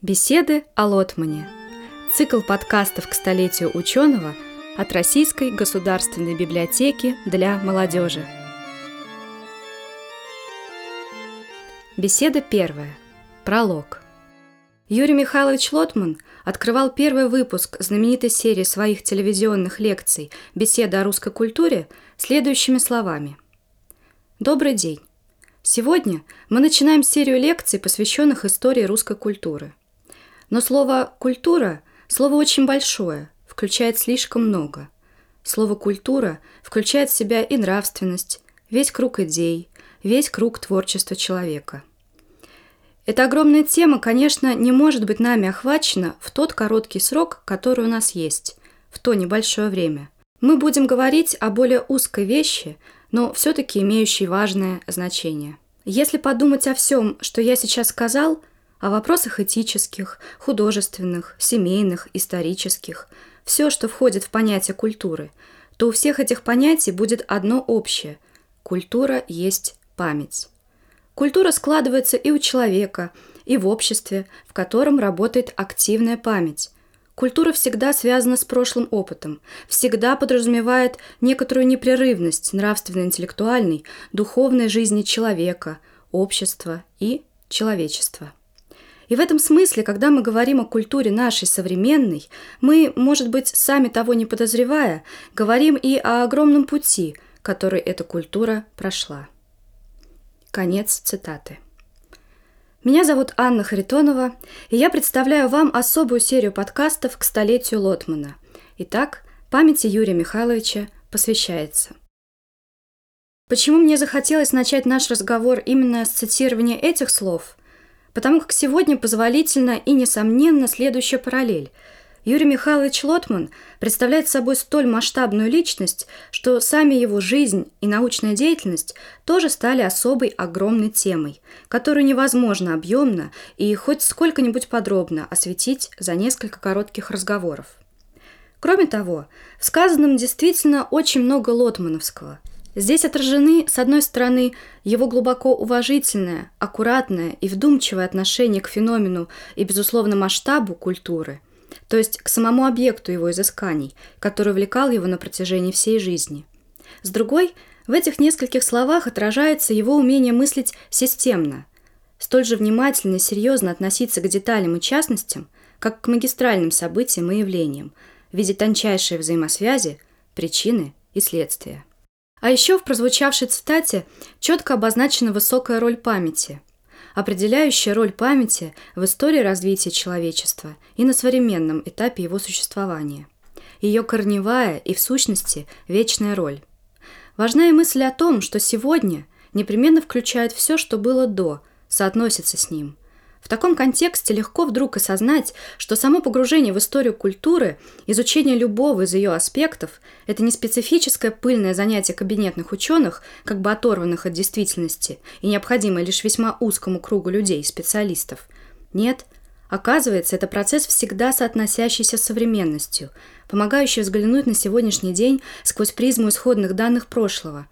Беседы о Лотмане. Цикл подкастов к столетию ученого от Российской государственной библиотеки для молодежи. Беседа первая. Пролог. Юрий Михайлович Лотман открывал первый выпуск знаменитой серии своих телевизионных лекций «Беседа о русской культуре» следующими словами. Добрый день. Сегодня мы начинаем серию лекций, посвященных истории русской культуры. Но слово «культура» – слово очень большое, включает слишком много. Слово «культура» включает в себя и нравственность, весь круг идей, весь круг творчества человека. Эта огромная тема, конечно, не может быть нами охвачена в тот короткий срок, который у нас есть, в то небольшое время. Мы будем говорить о более узкой вещи, но все-таки имеющей важное значение. Если подумать о всем, что я сейчас сказал – о вопросах этических, художественных, семейных, исторических, все, что входит в понятие культуры, то у всех этих понятий будет одно общее – культура есть память. Культура складывается и у человека, и в обществе, в котором работает активная память. Культура всегда связана с прошлым опытом, всегда подразумевает некоторую непрерывность нравственно-интеллектуальной, духовной жизни человека, общества и человечества. И в этом смысле, когда мы говорим о культуре нашей современной, мы, может быть, сами того не подозревая, говорим и о огромном пути, который эта культура прошла. Конец цитаты. Меня зовут Анна Харитонова, и я представляю вам особую серию подкастов к столетию Лотмана. Итак, памяти Юрия Михайловича посвящается. Почему мне захотелось начать наш разговор именно с цитирования этих слов – Потому как сегодня позволительно и, несомненно, следующая параллель. Юрий Михайлович Лотман представляет собой столь масштабную личность, что сами его жизнь и научная деятельность тоже стали особой огромной темой, которую невозможно объемно и хоть сколько-нибудь подробно осветить за несколько коротких разговоров. Кроме того, в сказанном действительно очень много лотмановского – Здесь отражены, с одной стороны, его глубоко уважительное, аккуратное и вдумчивое отношение к феномену и, безусловно, масштабу культуры, то есть к самому объекту его изысканий, который увлекал его на протяжении всей жизни. С другой, в этих нескольких словах отражается его умение мыслить системно, столь же внимательно и серьезно относиться к деталям и частностям, как к магистральным событиям и явлениям, видеть тончайшие взаимосвязи, причины и следствия. А еще в прозвучавшей цитате четко обозначена высокая роль памяти, определяющая роль памяти в истории развития человечества и на современном этапе его существования. Ее корневая и, в сущности, вечная роль. Важна и мысль о том, что сегодня непременно включает все, что было до, соотносится с ним – в таком контексте легко вдруг осознать, что само погружение в историю культуры, изучение любого из ее аспектов – это не специфическое пыльное занятие кабинетных ученых, как бы оторванных от действительности и необходимое лишь весьма узкому кругу людей, специалистов. Нет, оказывается, это процесс всегда соотносящийся с современностью, помогающий взглянуть на сегодняшний день сквозь призму исходных данных прошлого.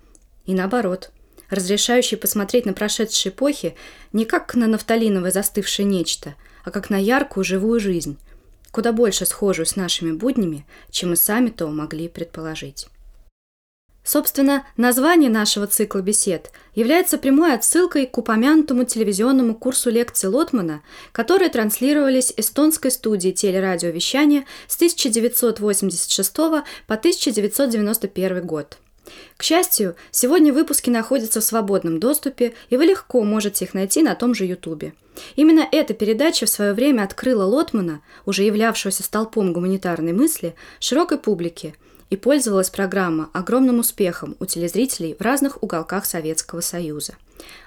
И наоборот – разрешающий посмотреть на прошедшие эпохи не как на нафталиновое застывшее нечто, а как на яркую живую жизнь, куда больше схожую с нашими буднями, чем мы сами то могли предположить. Собственно, название нашего цикла бесед является прямой отсылкой к упомянутому телевизионному курсу лекций Лотмана, которые транслировались эстонской студией телерадиовещания с 1986 по 1991 год – к счастью, сегодня выпуски находятся в свободном доступе, и вы легко можете их найти на том же Ютубе. Именно эта передача в свое время открыла Лотмана, уже являвшегося столпом гуманитарной мысли, широкой публике, и пользовалась программа огромным успехом у телезрителей в разных уголках Советского Союза,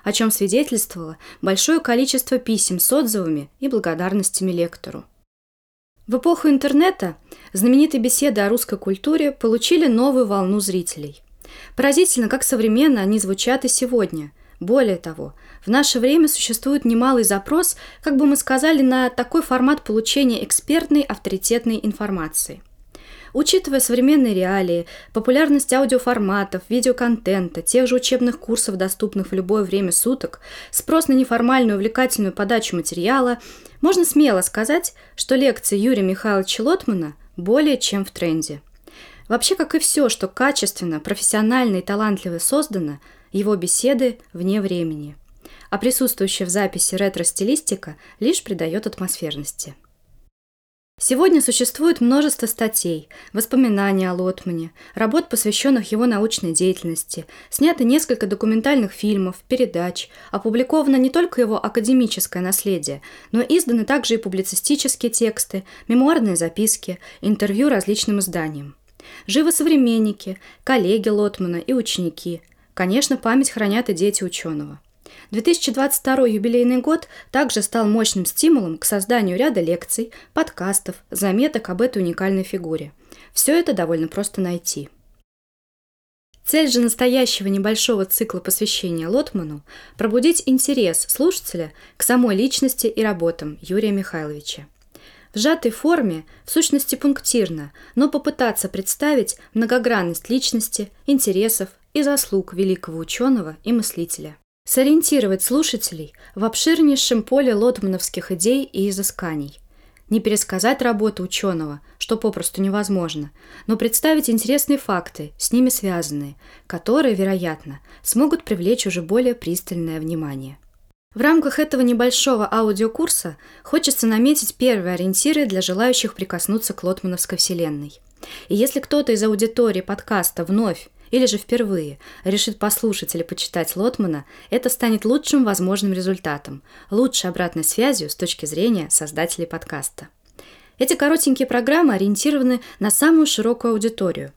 о чем свидетельствовало большое количество писем с отзывами и благодарностями лектору. В эпоху интернета знаменитые беседы о русской культуре получили новую волну зрителей – Поразительно, как современно они звучат и сегодня. Более того, в наше время существует немалый запрос, как бы мы сказали, на такой формат получения экспертной авторитетной информации. Учитывая современные реалии, популярность аудиоформатов, видеоконтента, тех же учебных курсов, доступных в любое время суток, спрос на неформальную увлекательную подачу материала, можно смело сказать, что лекции Юрия Михайловича Лотмана более чем в тренде. Вообще, как и все, что качественно, профессионально и талантливо создано, его беседы вне времени. А присутствующая в записи ретро-стилистика лишь придает атмосферности. Сегодня существует множество статей, воспоминаний о Лотмане, работ, посвященных его научной деятельности, снято несколько документальных фильмов, передач, опубликовано не только его академическое наследие, но изданы также и публицистические тексты, мемуарные записки, интервью различным изданиям. Живы современники, коллеги Лотмана и ученики. Конечно, память хранят и дети ученого – 2022 юбилейный год также стал мощным стимулом к созданию ряда лекций, подкастов, заметок об этой уникальной фигуре. Все это довольно просто найти. Цель же настоящего небольшого цикла посвящения Лотману – пробудить интерес слушателя к самой личности и работам Юрия Михайловича. В сжатой форме, в сущности пунктирно, но попытаться представить многогранность личности, интересов и заслуг великого ученого и мыслителя сориентировать слушателей в обширнейшем поле лотмановских идей и изысканий. Не пересказать работу ученого, что попросту невозможно, но представить интересные факты, с ними связанные, которые, вероятно, смогут привлечь уже более пристальное внимание. В рамках этого небольшого аудиокурса хочется наметить первые ориентиры для желающих прикоснуться к лотмановской вселенной. И если кто-то из аудитории подкаста вновь или же впервые решит послушать или почитать Лотмана, это станет лучшим возможным результатом, лучшей обратной связью с точки зрения создателей подкаста. Эти коротенькие программы ориентированы на самую широкую аудиторию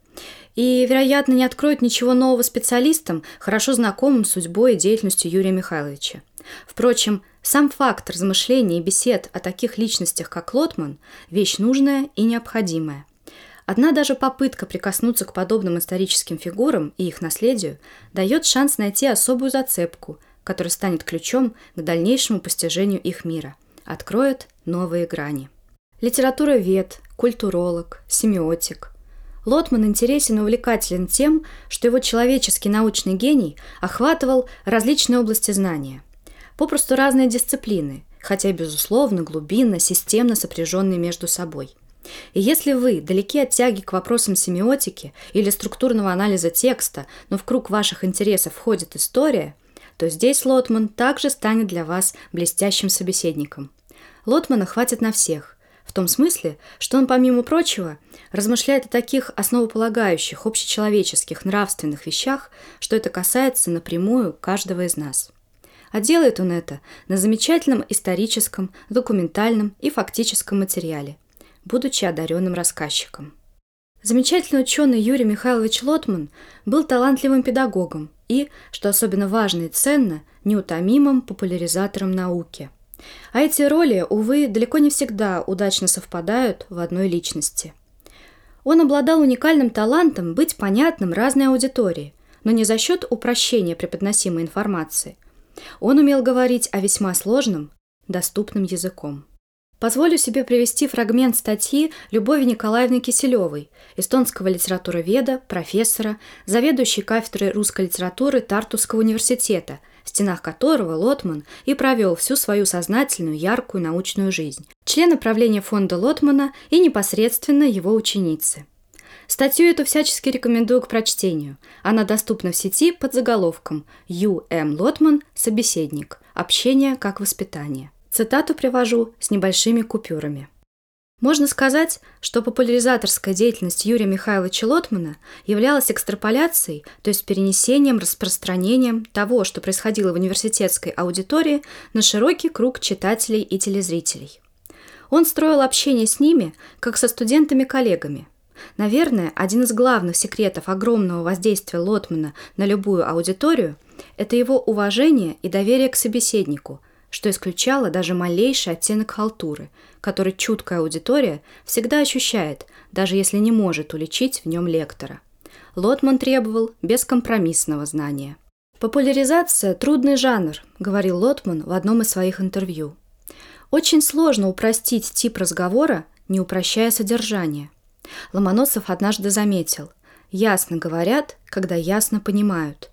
и, вероятно, не откроют ничего нового специалистам, хорошо знакомым судьбой и деятельностью Юрия Михайловича. Впрочем, сам факт размышления и бесед о таких личностях, как Лотман, вещь нужная и необходимая – Одна даже попытка прикоснуться к подобным историческим фигурам и их наследию дает шанс найти особую зацепку, которая станет ключом к дальнейшему постижению их мира, откроет новые грани. Литература вед, культуролог, семиотик. Лотман интересен и увлекателен тем, что его человеческий научный гений охватывал различные области знания. Попросту разные дисциплины, хотя, безусловно, глубинно, системно сопряженные между собой – и если вы далеки от тяги к вопросам семиотики или структурного анализа текста, но в круг ваших интересов входит история, то здесь Лотман также станет для вас блестящим собеседником. Лотмана хватит на всех, в том смысле, что он, помимо прочего, размышляет о таких основополагающих, общечеловеческих, нравственных вещах, что это касается напрямую каждого из нас. А делает он это на замечательном историческом, документальном и фактическом материале, будучи одаренным рассказчиком. Замечательный ученый Юрий Михайлович Лотман был талантливым педагогом и, что особенно важно и ценно, неутомимым популяризатором науки. А эти роли, увы, далеко не всегда удачно совпадают в одной личности. Он обладал уникальным талантом быть понятным разной аудитории, но не за счет упрощения преподносимой информации. Он умел говорить о весьма сложном, доступным языком. Позволю себе привести фрагмент статьи Любови Николаевны Киселевой, эстонского литературоведа, профессора, заведующей кафедрой русской литературы Тартусского университета, в стенах которого Лотман и провел всю свою сознательную, яркую научную жизнь, члена правления фонда Лотмана и непосредственно его ученицы. Статью эту всячески рекомендую к прочтению. Она доступна в сети под заголовком «Ю. М. Лотман. Собеседник. Общение как воспитание». Цитату привожу с небольшими купюрами. Можно сказать, что популяризаторская деятельность Юрия Михайловича Лотмана являлась экстраполяцией, то есть перенесением, распространением того, что происходило в университетской аудитории, на широкий круг читателей и телезрителей. Он строил общение с ними, как со студентами-коллегами. Наверное, один из главных секретов огромного воздействия Лотмана на любую аудиторию – это его уважение и доверие к собеседнику – что исключало даже малейший оттенок халтуры, который чуткая аудитория всегда ощущает, даже если не может уличить в нем лектора. Лотман требовал бескомпромиссного знания. «Популяризация – трудный жанр», – говорил Лотман в одном из своих интервью. «Очень сложно упростить тип разговора, не упрощая содержание. Ломоносов однажды заметил «Ясно говорят, когда ясно понимают».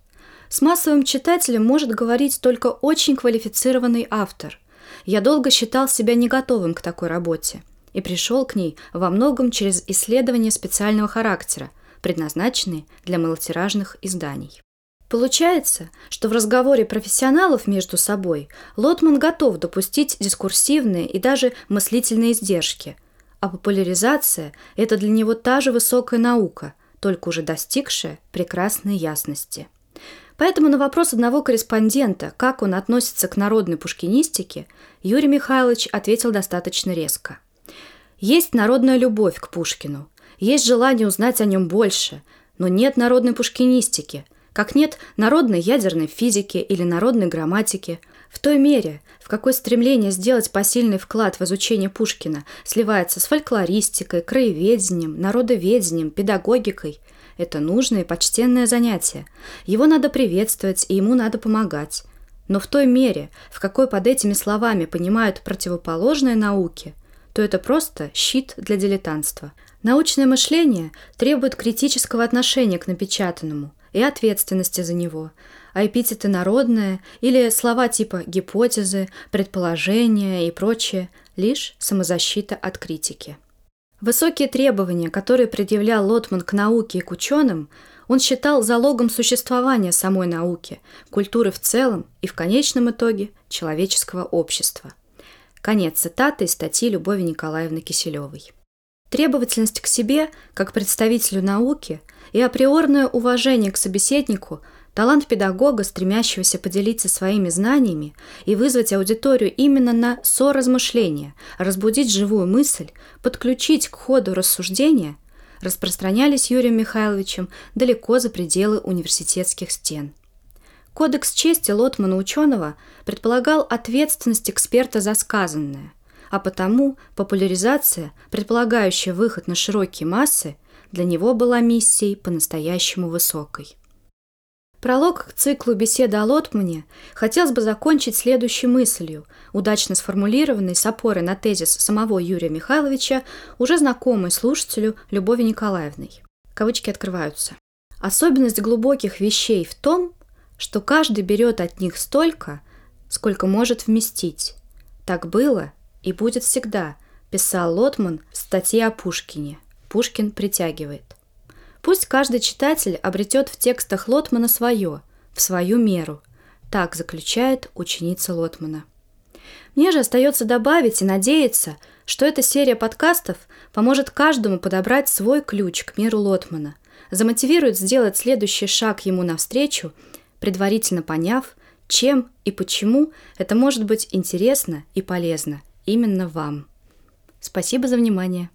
С массовым читателем может говорить только очень квалифицированный автор. Я долго считал себя не готовым к такой работе и пришел к ней во многом через исследования специального характера, предназначенные для малотиражных изданий. Получается, что в разговоре профессионалов между собой Лотман готов допустить дискурсивные и даже мыслительные издержки, а популяризация – это для него та же высокая наука, только уже достигшая прекрасной ясности. Поэтому на вопрос одного корреспондента, как он относится к народной пушкинистике, Юрий Михайлович ответил достаточно резко. Есть народная любовь к Пушкину, есть желание узнать о нем больше, но нет народной пушкинистики – как нет народной ядерной физики или народной грамматики. В той мере, в какой стремление сделать посильный вклад в изучение Пушкина сливается с фольклористикой, краеведением, народоведением, педагогикой, это нужное и почтенное занятие. Его надо приветствовать, и ему надо помогать. Но в той мере, в какой под этими словами понимают противоположные науки, то это просто щит для дилетантства. Научное мышление требует критического отношения к напечатанному – и ответственности за него, а эпитеты «народное» или слова типа «гипотезы», «предположения» и прочее – лишь самозащита от критики. Высокие требования, которые предъявлял Лотман к науке и к ученым, он считал залогом существования самой науки, культуры в целом и в конечном итоге человеческого общества. Конец цитаты из статьи Любови Николаевны Киселевой. Требовательность к себе, как представителю науки, и априорное уважение к собеседнику – талант педагога, стремящегося поделиться своими знаниями и вызвать аудиторию именно на соразмышление, разбудить живую мысль, подключить к ходу рассуждения – распространялись Юрием Михайловичем далеко за пределы университетских стен. Кодекс чести Лотмана ученого предполагал ответственность эксперта за сказанное – а потому популяризация, предполагающая выход на широкие массы, для него была миссией по-настоящему высокой. Пролог к циклу беседы о Лотмане хотелось бы закончить следующей мыслью, удачно сформулированной с опорой на тезис самого Юрия Михайловича, уже знакомой слушателю Любови Николаевной. Кавычки открываются. Особенность глубоких вещей в том, что каждый берет от них столько, сколько может вместить. Так было и будет всегда, писал Лотман в статье о Пушкине. Пушкин притягивает. Пусть каждый читатель обретет в текстах Лотмана свое, в свою меру. Так заключает ученица Лотмана. Мне же остается добавить и надеяться, что эта серия подкастов поможет каждому подобрать свой ключ к миру Лотмана, замотивирует сделать следующий шаг ему навстречу, предварительно поняв, чем и почему это может быть интересно и полезно – именно вам. Спасибо за внимание.